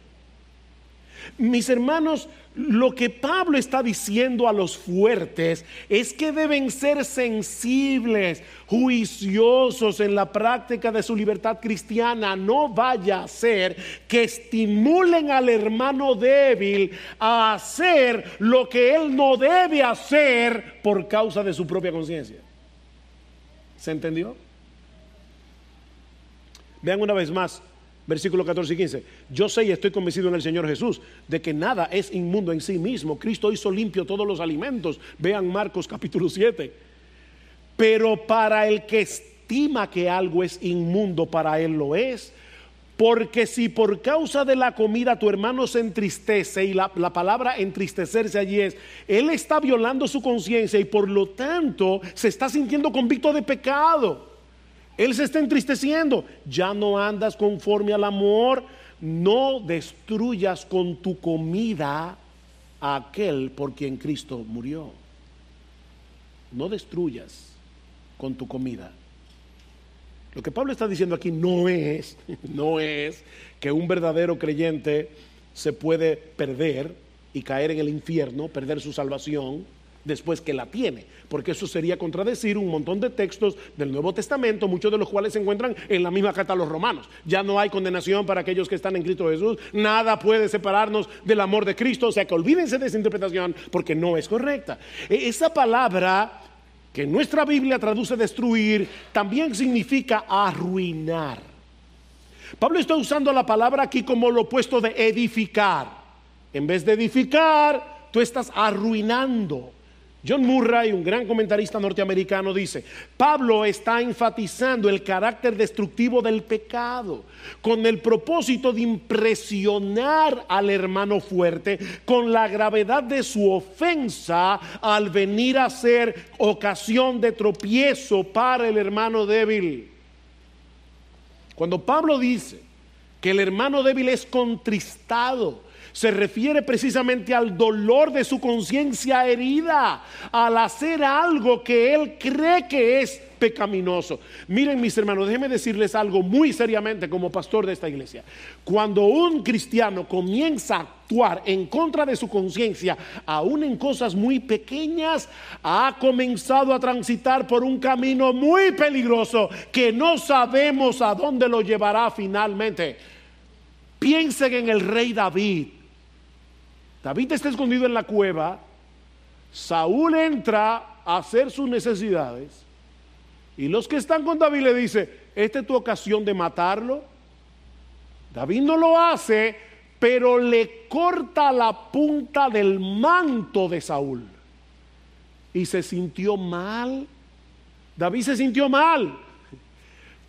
Mis hermanos, lo que Pablo está diciendo a los fuertes es que deben ser sensibles, juiciosos en la práctica de su libertad cristiana. No vaya a ser que estimulen al hermano débil a hacer lo que él no debe hacer por causa de su propia conciencia. ¿Se entendió? Vean una vez más versículo 14 y 15. Yo sé y estoy convencido en el Señor Jesús de que nada es inmundo en sí mismo. Cristo hizo limpio todos los alimentos. Vean Marcos capítulo 7. Pero para el que estima que algo es inmundo, para él lo es. Porque si por causa de la comida tu hermano se entristece, y la, la, palabra entristecerse allí es, él está violando su conciencia y por lo tanto se está sintiendo convicto de pecado. Él se está entristeciendo. Ya no andas conforme al amor. No destruyas con tu comida a aquel por quien Cristo murió. No destruyas con tu comida. Lo que Pablo está diciendo aquí no es, *laughs* no es que un verdadero creyente se puede perder y caer en el infierno, perder su salvación después que la tiene, porque eso sería contradecir un montón de textos del Nuevo Testamento, muchos de los cuales se encuentran en la misma carta a los romanos. Ya no hay condenación para aquellos que están en Cristo Jesús, nada puede separarnos del amor de Cristo, o sea que olvídense de esa interpretación porque no es correcta. E, esa palabra que nuestra Biblia traduce destruir, también significa arruinar. Pablo está usando la palabra aquí como lo opuesto de edificar. En vez de edificar, tú estás arruinando. John Murray, un gran comentarista norteamericano, dice, Pablo está enfatizando el carácter destructivo del pecado con el propósito de impresionar al hermano fuerte con la gravedad de su ofensa al venir a ser ocasión de tropiezo para el hermano débil. Cuando Pablo dice que el hermano débil es contristado, se refiere precisamente al dolor de su conciencia herida al hacer algo que él cree que es pecaminoso. Miren mis hermanos, déjenme decirles algo muy seriamente como pastor de esta iglesia. Cuando un cristiano comienza a actuar en contra de su conciencia, aún en cosas muy pequeñas, ha comenzado a transitar por un camino muy peligroso que no sabemos a dónde lo llevará finalmente. Piensen en el rey David. David está escondido en la cueva, Saúl entra a hacer sus necesidades y los que están con David le dicen, esta es tu ocasión de matarlo. David no lo hace, pero le corta la punta del manto de Saúl y se sintió mal. David se sintió mal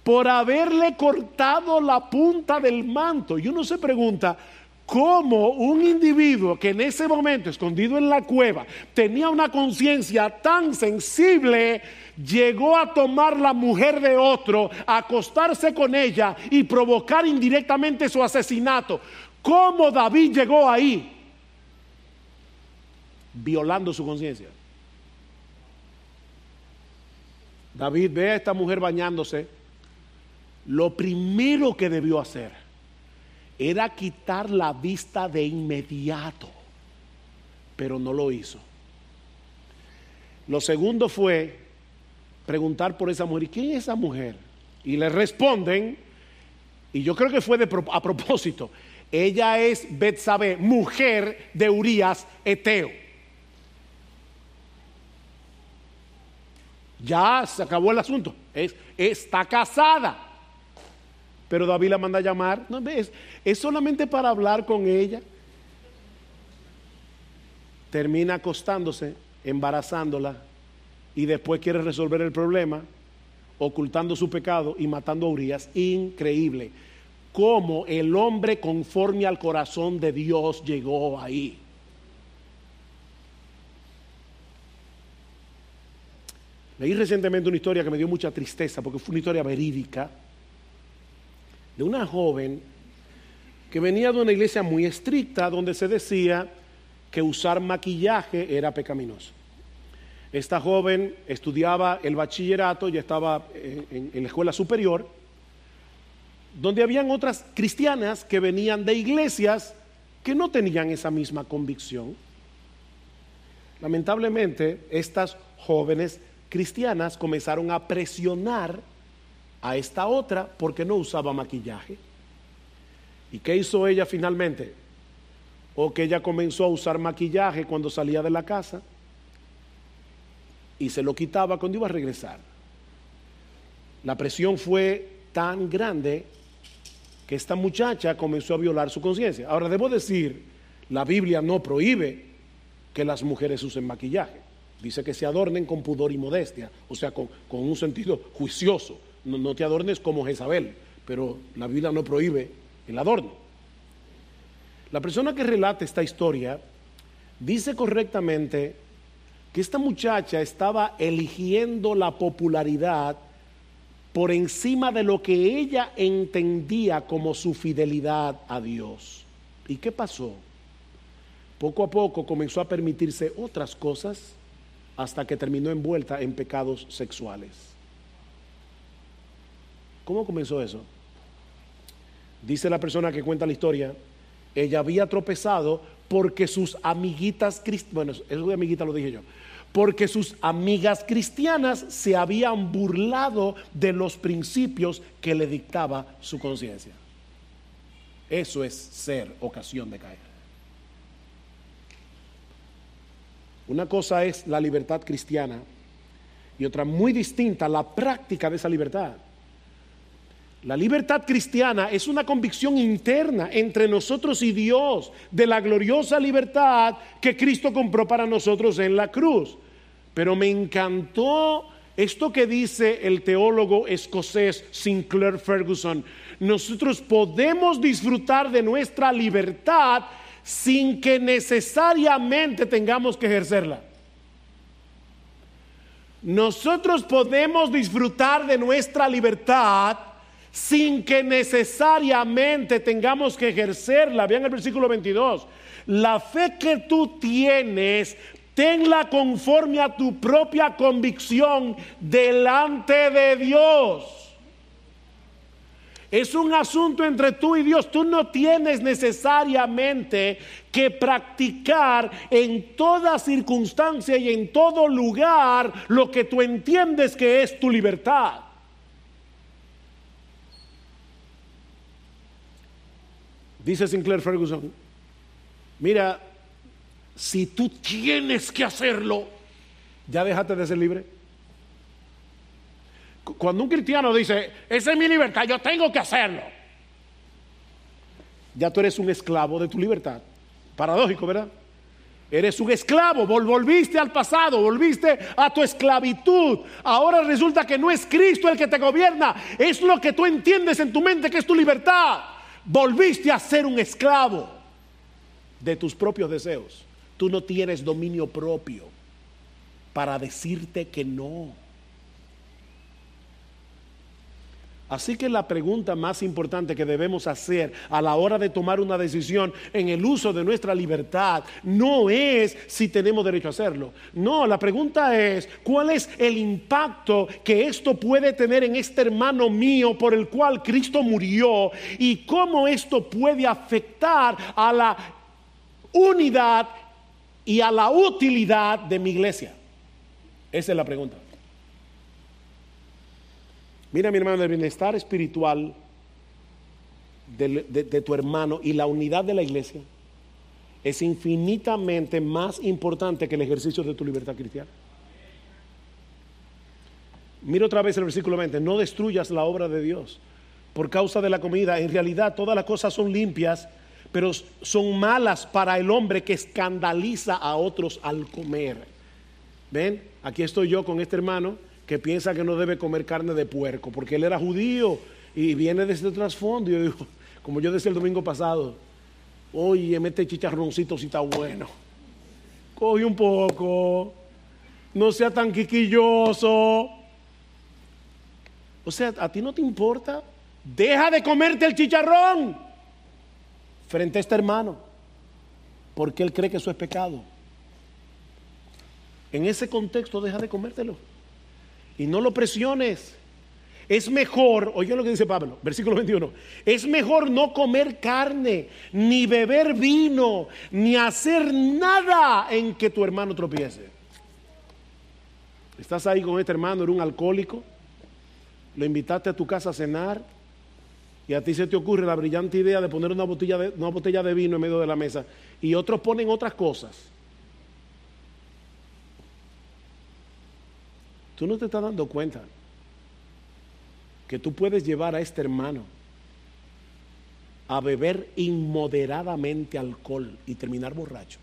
por haberle cortado la punta del manto. Y uno se pregunta, cómo un individuo que en ese momento, escondido en la cueva, tenía una conciencia tan sensible, llegó a tomar la mujer de otro, a acostarse con ella y provocar indirectamente su asesinato. ¿Cómo David llegó ahí? Violando su conciencia. David ve a esta mujer bañándose. Lo primero que debió hacer era quitar la vista de inmediato, pero no lo hizo. Lo segundo fue preguntar por esa mujer, ¿y quién es esa mujer? Y le responden, y yo creo que fue de, a propósito, ella es Betsabe, mujer de Urias Eteo. Ya se acabó el asunto, es, está casada. Pero David la manda a llamar. No, es, es solamente para hablar con ella. Termina acostándose, embarazándola y después quiere resolver el problema ocultando su pecado y matando a Urias. Increíble. Cómo el hombre conforme al corazón de Dios llegó ahí. Leí recientemente una historia que me dio mucha tristeza porque fue una historia verídica de una joven que venía de una iglesia muy estricta donde se decía que usar maquillaje era pecaminoso. Esta joven estudiaba el bachillerato, ya estaba en, en, la escuela superior, donde habían otras cristianas que venían de iglesias que no tenían esa misma convicción. Lamentablemente, estas jóvenes cristianas comenzaron a presionar a esta otra porque no usaba maquillaje. ¿Y qué hizo ella finalmente? O que ella comenzó a usar maquillaje cuando salía de la casa y se lo quitaba cuando iba a regresar. La presión fue tan grande que esta muchacha comenzó a violar su conciencia. Ahora, debo decir, la Biblia no prohíbe que las mujeres usen maquillaje. Dice que se adornen con pudor y modestia, o sea, con, un sentido juicioso. No, te adornes como Jezabel, pero la Biblia no prohíbe el adorno. La persona que relata esta historia dice correctamente que esta muchacha estaba eligiendo la popularidad por encima de lo que ella entendía como su fidelidad a Dios. ¿Y qué pasó? Poco a poco comenzó a permitirse otras cosas hasta que terminó envuelta en pecados sexuales. ¿Cómo comenzó eso? Dice la persona que cuenta la historia, ella había tropezado porque sus amiguitas cristianas, bueno, eso de amiguita lo dije yo, porque sus amigas cristianas se habían burlado de los principios que le dictaba su conciencia. Eso es ser ocasión de caer. Una cosa es la libertad cristiana y otra muy distinta, la práctica de esa libertad. La libertad cristiana es una convicción interna entre nosotros y Dios de la gloriosa libertad que Cristo compró para nosotros en la cruz. Pero me encantó esto que dice el teólogo escocés Sinclair Ferguson. Nosotros podemos disfrutar de nuestra libertad sin que necesariamente tengamos que ejercerla. Nosotros podemos disfrutar de nuestra libertad sin que necesariamente tengamos que ejercerla. Vean el versículo 22. La fe que tú tienes, tenla conforme a tu propia convicción delante de Dios. Es un asunto entre tú y Dios. Tú no tienes necesariamente que practicar en toda circunstancia y en todo lugar lo que tú entiendes que es tu libertad. Dice Sinclair Ferguson, mira, si tú tienes que hacerlo, ya déjate de ser libre. Cuando un cristiano dice, esa es mi libertad, yo tengo que hacerlo, ya tú eres un esclavo de tu libertad. Paradójico, ¿verdad? Eres un esclavo, volviste al pasado, volviste a tu esclavitud. Ahora resulta que no es Cristo el que te gobierna, es lo que tú entiendes en tu mente que es tu libertad volviste a ser un esclavo de tus propios deseos. Tú no tienes dominio propio para decirte que no. Así que la pregunta más importante que debemos hacer a la hora de tomar una decisión en el uso de nuestra libertad no es si tenemos derecho a hacerlo. No, la pregunta es cuál es el impacto que esto puede tener en este hermano mío por el cual Cristo murió y cómo esto puede afectar a la unidad y a la utilidad de mi iglesia. Esa es la pregunta. Mira, mi hermano, el bienestar espiritual de, tu hermano y la unidad de la iglesia es infinitamente más importante que el ejercicio de tu libertad cristiana. Mira otra vez el versículo 20, no destruyas la obra de Dios por causa de la comida. En realidad todas las cosas son limpias, pero son malas para el hombre que escandaliza a otros al comer. ¿Ven? Aquí estoy yo con este hermano que piensa que no debe comer carne de puerco, porque él era judío y viene de ese trasfondo. Yo digo, *laughs* como yo decía el domingo pasado, oye, mete chicharroncito si está bueno. Coge un poco, no sea tan quiquilloso. O sea, a ti no te importa. Deja de comerte el chicharrón frente a este hermano, porque él cree que eso es pecado. En ese contexto, deja de comértelo y no lo presiones. Es mejor, oye lo que dice Pablo, versículo 21, es mejor no comer carne, ni beber vino, ni hacer nada en que tu hermano tropiece. Estás ahí con este hermano, era un alcohólico, lo invitaste a tu casa a cenar y a ti se te ocurre la brillante idea de poner una botella de, una botella de vino en medio de la mesa y otros ponen otras cosas. Tú no te estás dando cuenta que tú puedes llevar a este hermano a beber inmoderadamente alcohol y terminar borracho.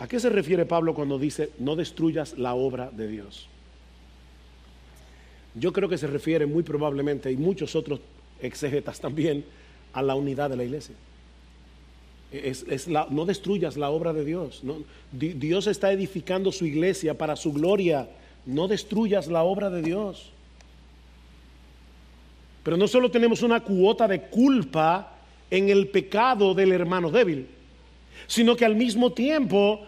¿A qué se refiere Pablo cuando dice no destruyas la obra de Dios? Yo creo que se refiere muy probablemente, y muchos otros exegetas también, a la unidad de la iglesia. No destruyas la obra de Dios. Dios está edificando su iglesia para su gloria. No destruyas la obra de Dios. Pero no solo tenemos una cuota de culpa en el pecado del hermano débil, sino que al mismo tiempo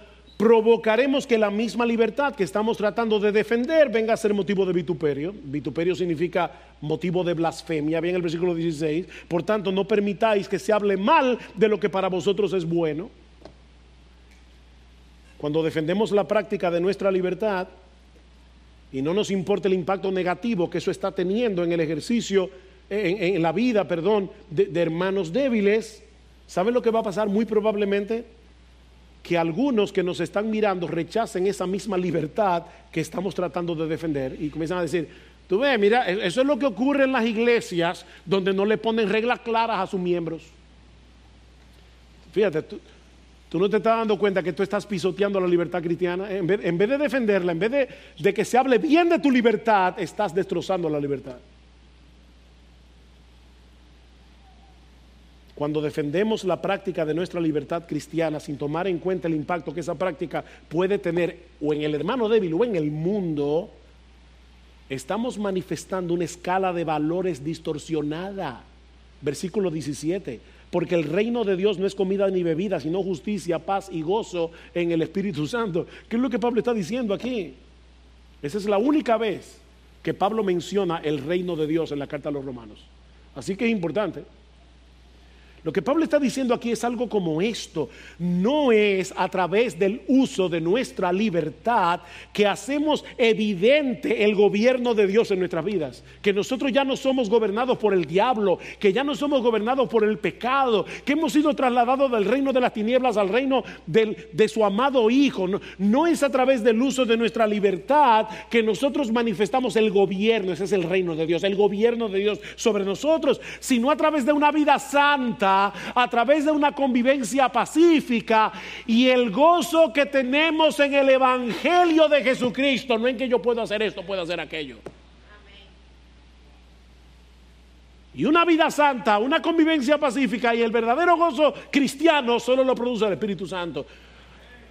provocaremos que la misma libertad que estamos tratando de defender venga a ser motivo de vituperio. Vituperio significa motivo de blasfemia, bien el versículo 16. Por tanto, no permitáis que se hable mal de lo que para vosotros es bueno. Cuando defendemos la práctica de nuestra libertad y no nos importa el impacto negativo que eso está teniendo en el ejercicio, en, la vida, perdón, de, de hermanos débiles, ¿saben lo que va a pasar muy probablemente? Que algunos que nos están mirando rechacen esa misma libertad que estamos tratando de defender y comienzan a decir, tú ves, mira, e-, eso es lo que ocurre en las iglesias donde no le ponen reglas claras a sus miembros. Fíjate, tú, no te estás dando cuenta que tú estás pisoteando la libertad cristiana. En vez, de defenderla, en vez de, de que se hable bien de tu libertad, estás destrozando la libertad. Cuando defendemos la práctica de nuestra libertad cristiana sin tomar en cuenta el impacto que esa práctica puede tener o en el hermano débil o en el mundo, estamos manifestando una escala de valores distorsionada. Versículo 17. Porque el reino de Dios no es comida ni bebida, sino justicia, paz y gozo en el Espíritu Santo. ¿Qué es lo que Pablo está diciendo aquí? Esa es la única vez que Pablo menciona el reino de Dios en la carta a los romanos. Así que es importante. Lo que Pablo está diciendo aquí es algo como esto. No es a través del uso de nuestra libertad que hacemos evidente el gobierno de Dios en nuestras vidas. Que nosotros ya no somos gobernados por el diablo, que ya no somos gobernados por el pecado, que hemos sido trasladados del reino de las tinieblas al reino de su amado Hijo. No, es a través del uso de nuestra libertad que nosotros manifestamos el gobierno, ese es el reino de Dios, el gobierno de Dios sobre nosotros, sino a través de una vida santa a través de una convivencia pacífica y el gozo que tenemos en el Evangelio de Jesucristo, no en que yo puedo hacer esto, puedo hacer aquello. Y una vida santa, una convivencia pacífica y el verdadero gozo cristiano solo lo produce el Espíritu Santo.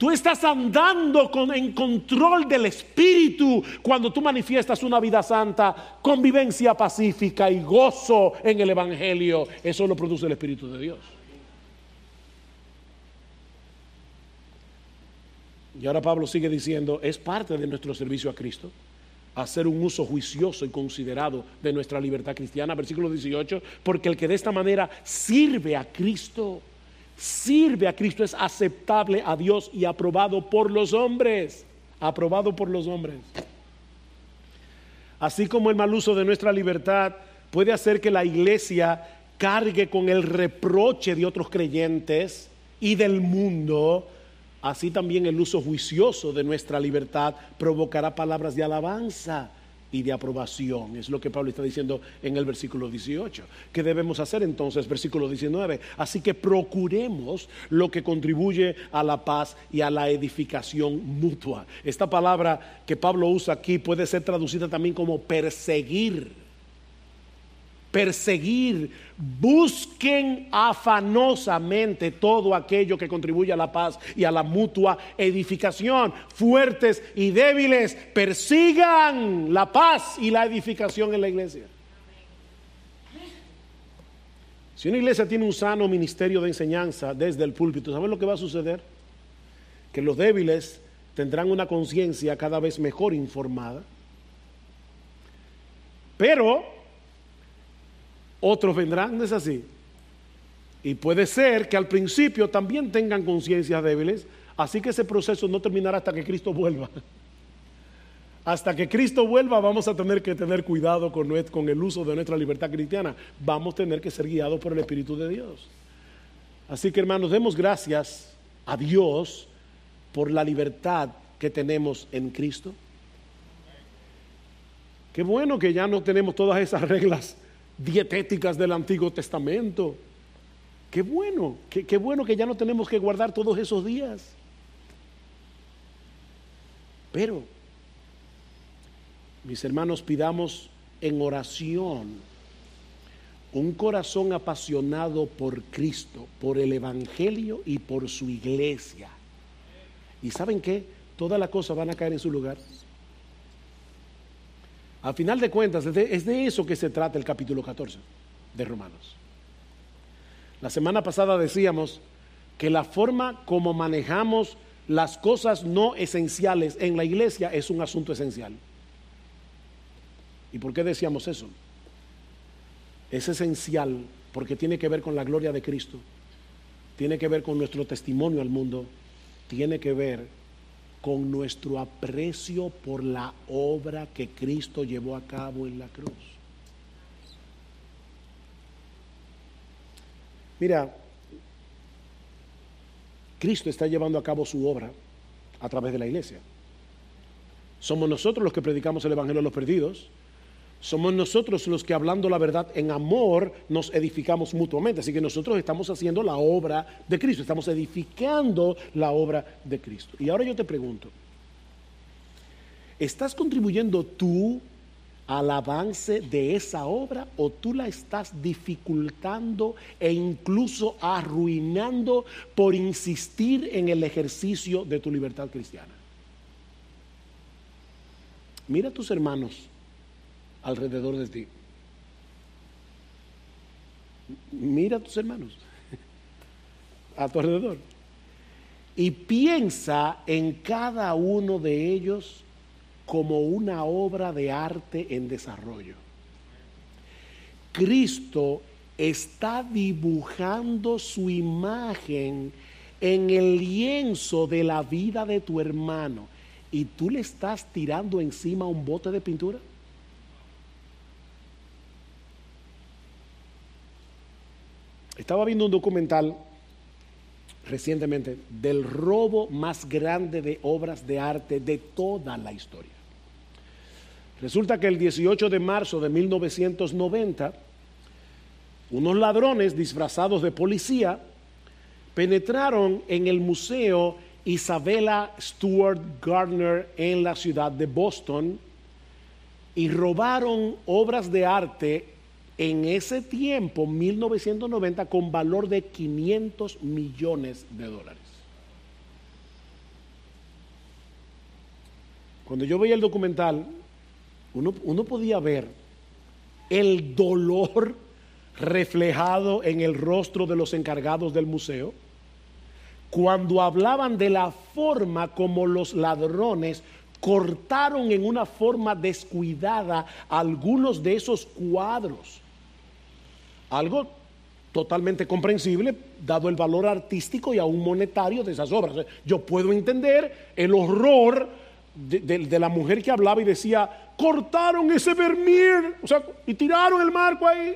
Tú estás andando en control del Espíritu cuando tú manifiestas una vida santa, convivencia pacífica y gozo en el Evangelio. Eso lo produce el Espíritu de Dios. Y ahora Pablo sigue diciendo, es parte de nuestro servicio a Cristo hacer un uso juicioso y considerado de nuestra libertad cristiana. Versículo 18, porque el que de esta manera sirve a Cristo sirve a Cristo, es aceptable a Dios y aprobado por los hombres. Aprobado por los hombres. Así como el mal uso de nuestra libertad puede hacer que la iglesia cargue con el reproche de otros creyentes y del mundo, así también el uso juicioso de nuestra libertad provocará palabras de alabanza y de aprobación. Es lo que Pablo está diciendo en el versículo 18. ¿Qué debemos hacer entonces? Versículo 19. Así que procuremos lo que contribuye a la paz y a la edificación mutua. Esta palabra que Pablo usa aquí puede ser traducida también como perseguir perseguir, busquen afanosamente todo aquello que contribuye a la paz y a la mutua edificación. Fuertes y débiles, persigan la paz y la edificación en la iglesia. Si una iglesia tiene un sano ministerio de enseñanza desde el púlpito, ¿saben lo que va a suceder? Que los débiles tendrán una conciencia cada vez mejor informada. Pero otros vendrán, ¿no es así? Y puede ser que al principio también tengan conciencias débiles, así que ese proceso no terminará hasta que Cristo vuelva. *laughs* Hasta que Cristo vuelva vamos a tener que tener cuidado con, con el uso de nuestra libertad cristiana. Vamos a tener que ser guiados por el Espíritu de Dios. Así que hermanos, demos gracias a Dios por la libertad que tenemos en Cristo. Qué bueno que ya no tenemos todas esas reglas dietéticas del Antiguo Testamento. Qué bueno, qué, bueno que ya no tenemos que guardar todos esos días. Pero mis hermanos, pidamos en oración un corazón apasionado por Cristo, por el Evangelio y por su iglesia. ¿Y saben qué? Todas las cosas van a caer en su lugar. Al final de cuentas, es de, es de eso que se trata el capítulo 14 de Romanos. La semana pasada decíamos que la forma como manejamos las cosas no esenciales en la iglesia es un asunto esencial. ¿Y por qué decíamos eso? Es esencial porque tiene que ver con la gloria de Cristo, tiene que ver con nuestro testimonio al mundo, tiene que ver con nuestro aprecio por la obra que Cristo llevó a cabo en la cruz. Mira, Cristo está llevando a cabo su obra a través de la iglesia. Somos nosotros los que predicamos el Evangelio a los perdidos, somos nosotros los que hablando la verdad en amor nos edificamos mutuamente. Así que nosotros estamos haciendo la obra de Cristo, estamos edificando la obra de Cristo. Y ahora yo te pregunto, ¿estás contribuyendo tú al avance de esa obra o tú la estás dificultando e incluso arruinando por insistir en el ejercicio de tu libertad cristiana? Mira a tus hermanos alrededor de ti. Mira a tus hermanos *laughs* a tu alrededor y piensa en cada uno de ellos como una obra de arte en desarrollo. Cristo está dibujando su imagen en el lienzo de la vida de tu hermano y tú le estás tirando encima un bote de pintura. Estaba viendo un documental recientemente del robo más grande de obras de arte de toda la historia. Resulta que el 18 de marzo de 1990, unos ladrones disfrazados de policía penetraron en el Museo Isabella Stewart Gardner en la ciudad de Boston y robaron obras de arte en ese tiempo, 1990, con valor de 500 millones de dólares. Cuando yo veía el documental, uno, uno podía ver el dolor reflejado en el rostro de los encargados del museo cuando hablaban de la forma como los ladrones cortaron en una forma descuidada algunos de esos cuadros algo totalmente comprensible, dado el valor artístico y aún monetario de esas obras. Yo puedo entender el horror de, la mujer que hablaba y decía, cortaron ese Vermeer, o sea, y tiraron el marco ahí.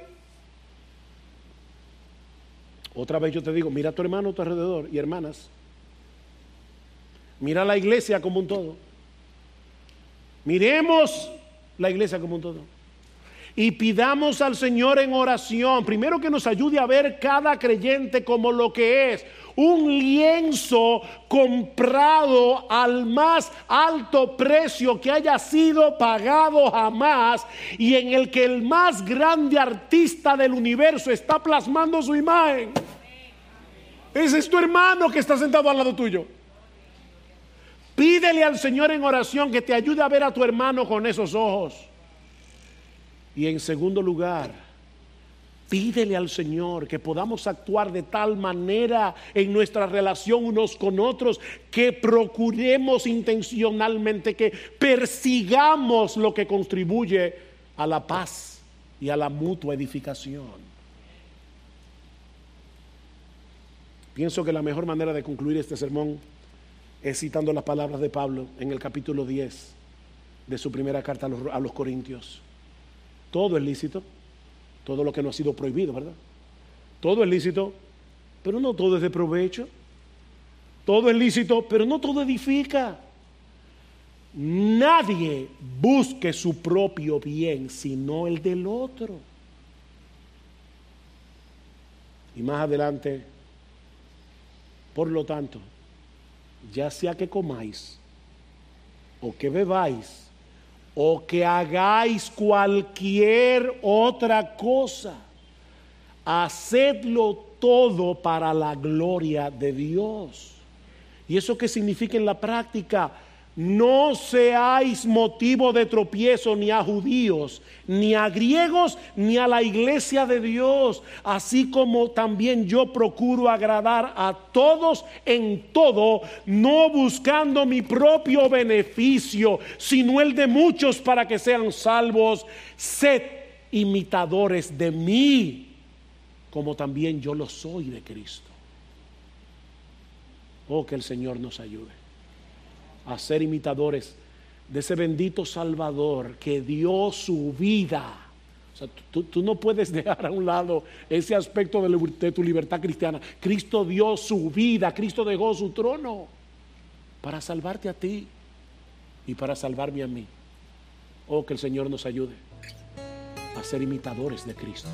Otra vez yo te digo, mira a tu hermano a tu alrededor y hermanas. Mira la iglesia como un todo. Miremos la iglesia como un todo y pidamos al Señor en oración, primero que nos ayude a ver cada creyente como lo que es, un lienzo comprado al más alto precio que haya sido pagado jamás y en el que el más grande artista del universo está plasmando su imagen. Ese es tu hermano que está sentado al lado tuyo. Pídele al Señor en oración que te ayude a ver a tu hermano con esos ojos. Y en segundo lugar, Pídele al Señor que podamos actuar de tal manera en nuestra relación unos con otros que procuremos intencionalmente, que persigamos lo que contribuye a la paz y a la mutua edificación. Pienso que la mejor manera de concluir este sermón es citando las palabras de Pablo en el capítulo 10 de su primera carta a los, a los Corintios. Todo es lícito todo lo que no ha sido prohibido, ¿verdad? Todo es lícito, pero no todo es de provecho. Todo es lícito, pero no todo edifica. Nadie busque su propio bien, sino el del otro. Y más adelante, por lo tanto, ya sea que comáis o que bebáis, o que hagáis cualquier otra cosa, hacedlo todo para la gloria de Dios. ¿Y eso qué significa en la práctica? No seáis motivo de tropiezo ni a judíos, ni a griegos, ni a la iglesia de Dios, así como también yo procuro agradar a todos en todo, no buscando mi propio beneficio, sino el de muchos para que sean salvos. Sed imitadores de mí, como también yo lo soy de Cristo. Oh, que el Señor nos ayude a ser imitadores de ese bendito Salvador que dio su vida. O sea, tú, no puedes *laughs* dejar a un lado ese aspecto de, de tu libertad cristiana. Cristo dio su vida, Cristo dejó su trono para salvarte a ti y para salvarme a mí. Oh, que el Señor nos ayude a ser imitadores de Cristo.